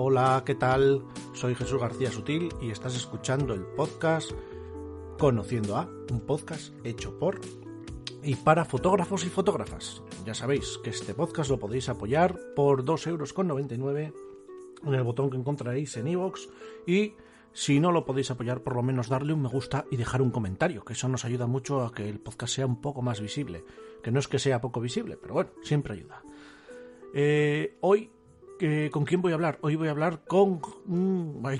Hola, ¿qué tal? Soy Jesús García Sutil y estás escuchando el podcast Conociendo a, un podcast hecho por y para fotógrafos y fotógrafas. Ya sabéis que este podcast lo podéis apoyar por 2,99 euros en el botón que encontraréis en iVoox y si no lo podéis apoyar, por lo menos darle un me gusta y dejar un comentario, que eso nos ayuda mucho a que el podcast sea un poco más visible. Que no es que sea poco visible, pero bueno, siempre ayuda. Eh, hoy, ¿con quién voy a hablar? Hoy voy a hablar con,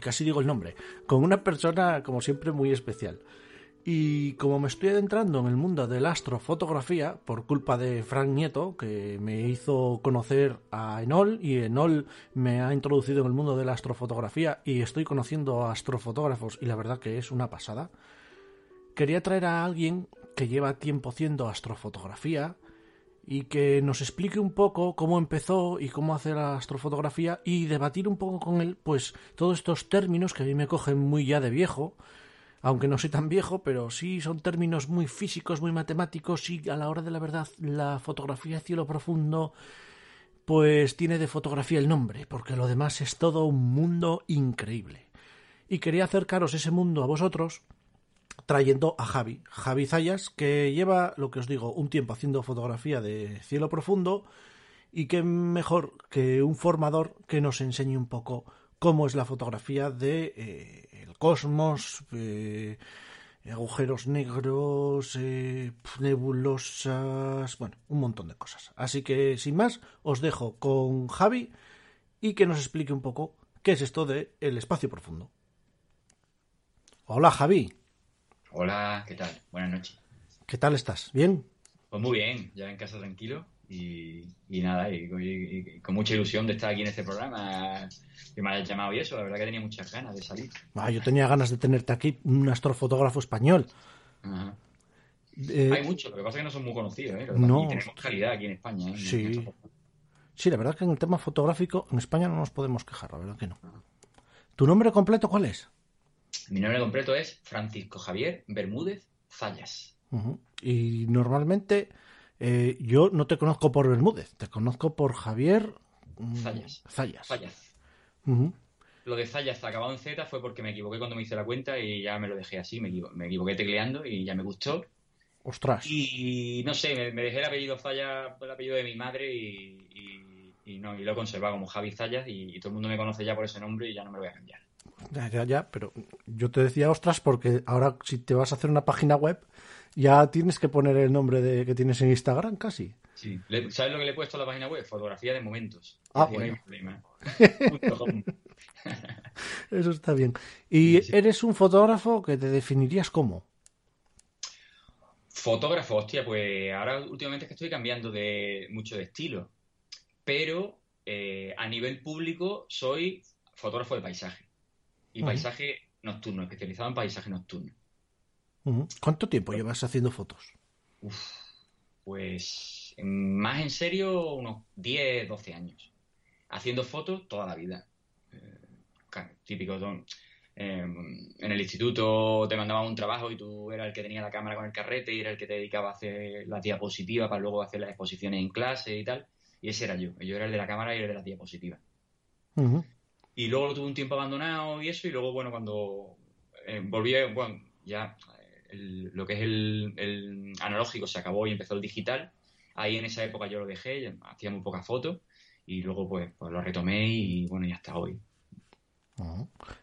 casi digo el nombre, con una persona como siempre muy especial. Y como me estoy adentrando en el mundo de la astrofotografía, por culpa de Frank Nieto, que me hizo conocer a Enol, y Enol me ha introducido en el mundo de la astrofotografía, y estoy conociendo a astrofotógrafos, y la verdad que es una pasada, quería traer a alguien que lleva tiempo haciendo astrofotografía, y que nos explique un poco cómo empezó y cómo hacer la astrofotografía, y debatir un poco con él, pues, todos estos términos que a mí me cogen muy ya de viejo, aunque no soy tan viejo, pero sí son términos muy físicos, muy matemáticos y a la hora de la verdad la fotografía cielo profundo pues tiene de fotografía el nombre, porque lo demás es todo un mundo increíble. Y quería acercaros ese mundo a vosotros trayendo a Javi, Javi Zayas, que lleva, lo que os digo, un tiempo haciendo fotografía de cielo profundo y que mejor que un formador que nos enseñe un poco cómo es la fotografía de eh, el cosmos, eh, agujeros negros, eh, nebulosas, bueno, un montón de cosas. Así que sin más, os dejo con Javi y que nos explique un poco qué es esto de el espacio profundo. Hola Javi. Hola, ¿qué tal? Buenas noches. ¿Qué tal estás? ¿Bien? Pues muy bien, ya en casa tranquilo y, nada, y, con mucha ilusión de estar aquí en este programa, que me hayas llamado y eso, la verdad que tenía muchas ganas de salir. Ah, yo tenía ganas de tenerte aquí, un astrofotógrafo español. Eh, Hay muchos, lo que pasa es que no son muy conocidos, ¿eh? No, y tenemos calidad aquí en España. ¿eh? Sí. sí, la verdad es que en el tema fotográfico en España no nos podemos quejar, la verdad que no. ¿Tu nombre completo cuál es? Mi nombre completo es Francisco Javier Bermúdez Zayas. Y normalmente eh, yo no te conozco por Bermúdez, te conozco por Javier mm, Zayas. Zayas. Lo de Zayas acabado en Z fue porque me equivoqué cuando me hice la cuenta y ya me lo dejé así, me, equivoqué tecleando y ya me gustó. Ostras. Y, no sé, me, dejé el apellido Zayas, el apellido de mi madre y, no, y lo he conservado como Javi Zayas y, todo el mundo me conoce ya por ese nombre y ya no me lo voy a cambiar. Ya, ya, ya, pero yo te decía ostras porque ahora si te vas a hacer una página web ya tienes que poner el nombre de que tienes en Instagram casi. Sí. ¿Sabes lo que le he puesto a la página web? Fotografía de momentos. Ah, bueno. Eso está bien. ¿Y eres un fotógrafo que te definirías como? Fotógrafo, hostia, pues ahora últimamente es que estoy cambiando de mucho de estilo. Pero eh, a nivel público soy fotógrafo de paisaje. Y paisaje nocturno, especializado en paisaje nocturno. ¿Cuánto tiempo llevas haciendo fotos? pues más en serio, unos 10, 12 años. Haciendo fotos toda la vida. Eh, típico. Em, en el instituto te mandaban un trabajo y tú eras el que tenía la cámara con el carrete y era el que te dedicaba a hacer la diapositiva para luego hacer las exposiciones en clase y tal. Y ese era yo. Yo era el de la cámara y el de la diapositiva. Y luego lo tuve un tiempo abandonado y eso. Y luego, bueno, cuando eh, volví, bueno, ya lo que es el, analógico se acabó y empezó el digital. Ahí en esa época yo lo dejé, hacía muy pocas fotos y luego pues, pues lo retomé y bueno, y hasta hoy.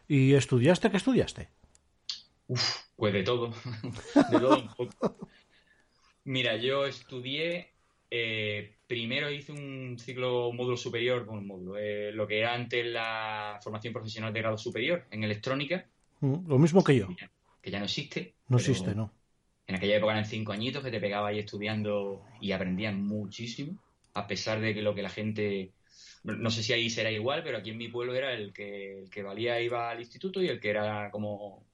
¿Y estudiaste? ¿Qué estudiaste? Uf, pues de todo. de todo un poco. Mira, yo estudié, eh, primero hice un ciclo módulo superior, un módulo, eh, lo que era antes la formación profesional de grado superior en electrónica. lo mismo que yo que ya no existe. No existe, no. En aquella época eran cinco añitos que te pegaba ahí estudiando y aprendían muchísimo, a pesar de que lo que la gente, no sé si ahí será igual, pero aquí en mi pueblo era el que, el que valía iba al instituto y el que era como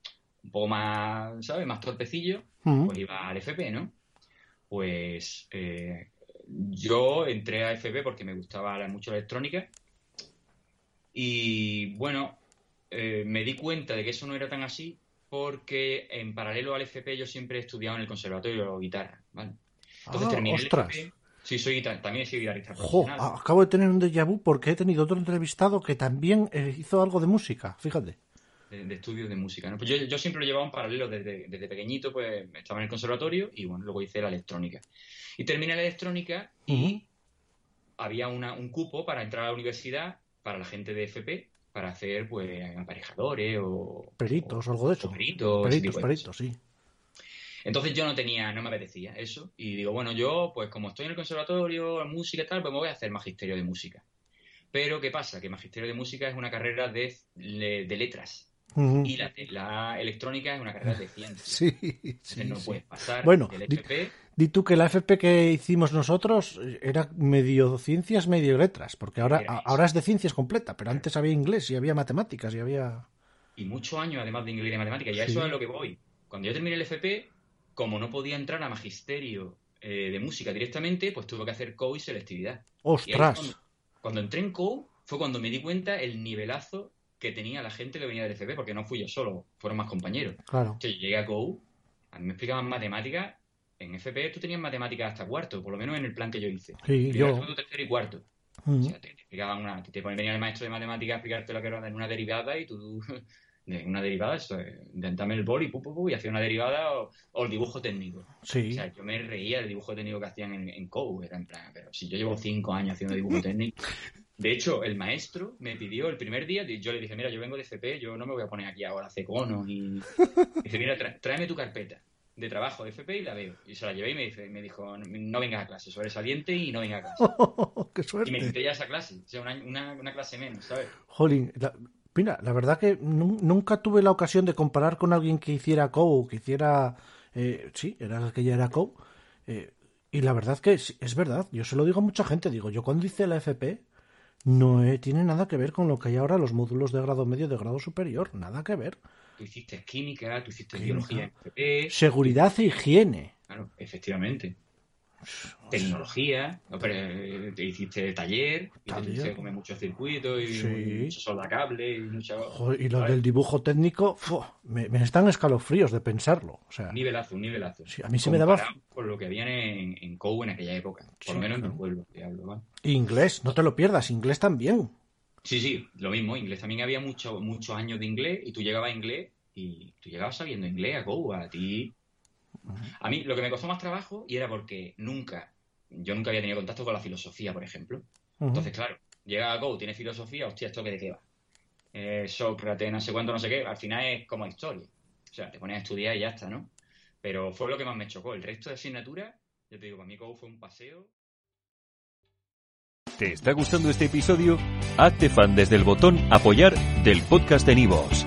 un poco más, ¿sabes? Más torpecillo, pues iba al FP, ¿no? Pues eh, yo entré a FP porque me gustaba mucho la electrónica y bueno, eh, me di cuenta de que eso no era tan así porque en paralelo al FP yo siempre he estudiado en el conservatorio guitarra, ¿vale? Entonces ah, terminé el FP. Sí, soy, también soy guitarrista Jo, profesional. acabo de tener un déjà vu porque he tenido otro entrevistado que también eh, hizo algo de música, fíjate. De, de estudios de música. ¿no? Pues yo, yo siempre lo llevaba en paralelo desde, desde pequeñito, pues estaba en el conservatorio y bueno, luego hice la electrónica. Y terminé la electrónica y había una, un cupo para entrar a la universidad para la gente de FP para hacer pues aparejadores o Peritos o algo de eso. peritos, Peritos, peritos, sí. entonces yo no tenía, no me apetecía eso. Y digo, bueno, yo, pues como estoy en el conservatorio, en música y tal, pues me voy a hacer magisterio de música. Pero, ¿qué pasa? Que magisterio de música es una carrera de, de, de Y la, la electrónica es una carrera de ciencias. Sí, Entonces sí, no sí. puedes pasar Bueno, del di- FP. Di tú que la FP que hicimos nosotros eh, era medio ciencias, medio letras, porque ahora, ahora es de ciencias completa, pero antes había inglés y había matemáticas y había... y muchos años además de inglés y de matemáticas. Y a Sí. eso es a lo que voy. Cuando yo terminé el FP, como no podía entrar a magisterio eh, de música directamente, pues tuve que hacer CO y selectividad. Y ¡Ostras! cuando, cuando entré en CO fue cuando me di cuenta el nivelazo que tenía la gente que venía del FP, porque no fui yo solo, fueron más compañeros. Claro. Yo llegué a CO, a mí me explicaban matemáticas. En FP tú tenías matemáticas hasta cuarto, por lo menos en el plan que yo hice. Sí, Primero, yo... segundo, tercero y cuarto. O sea, te, te explicaban una, te, venía el maestro de matemáticas a explicarte lo que era una derivada y tú, de una derivada, esto, es, intentame el boli, pu, pu, pu, y hacía una derivada o, o el dibujo técnico. O Sí, sea, yo me reía del dibujo técnico que hacían en, en COU, era en plan, pero si yo llevo cinco años haciendo dibujo técnico. De hecho, el maestro me pidió el primer día, yo le dije, mira, yo vengo de FP, yo no me voy a poner aquí ahora a hacer conos y... Dice, mira, tráeme tu carpeta de trabajo de FP y la veo. Y se la llevé y me, dice, me dijo, no vengas a clase, sobresaliente y no vengas a clase. ¡Qué Y me suerte! quité ya esa clase, o sea, una, una, una clase menos, ¿sabes? Jolín, la, mira, la verdad que nu- nunca tuve la ocasión de comparar con alguien que hiciera COU, que hiciera... eh, sí, era que ya era COU. eh, y la verdad que sí, es verdad, yo se lo digo a mucha gente, digo, yo cuando hice la FP no eh, tiene nada que ver con lo que hay ahora los módulos de grado medio de grado superior, nada que ver. Tú hiciste química, tú hiciste Química. biología FP, Seguridad e higiene. claro, efectivamente. Tecnología, no, pero, eh, te hiciste taller, y te Taller. hiciste comer muchos circuitos y Sí. mucho soldacable y mucha... Joder, y lo ¿sabes? del dibujo técnico, me, me están escalofríos de pensarlo. O sea, Nivelazo, nivelazo. Sí, a mí se me daba- Con lo que habían en, en COU en aquella época. Por Sí, lo menos en mi pueblo, hablo, ¿vale? inglés, no te lo pierdas, inglés también. Sí, sí, lo mismo. Inglés también había mucho, muchos años de inglés y tú llegabas a inglés y tú llegabas sabiendo inglés a COU, a ti. A mí lo que me costó más trabajo y era porque nunca, yo nunca había tenido contacto con la filosofía, por ejemplo. Entonces, claro, llega a Go, tiene filosofía, hostia, ¿esto qué de qué va? Eh, Sócrates, no sé cuánto, no sé qué, al final es como historia. O sea, te pones a estudiar y ya está, ¿no? Pero fue lo que más me chocó. El resto de asignaturas, yo te digo, para mí Go fue un paseo. ¿Te está gustando este episodio? Hazte fan desde el botón Apoyar del podcast de Nivos.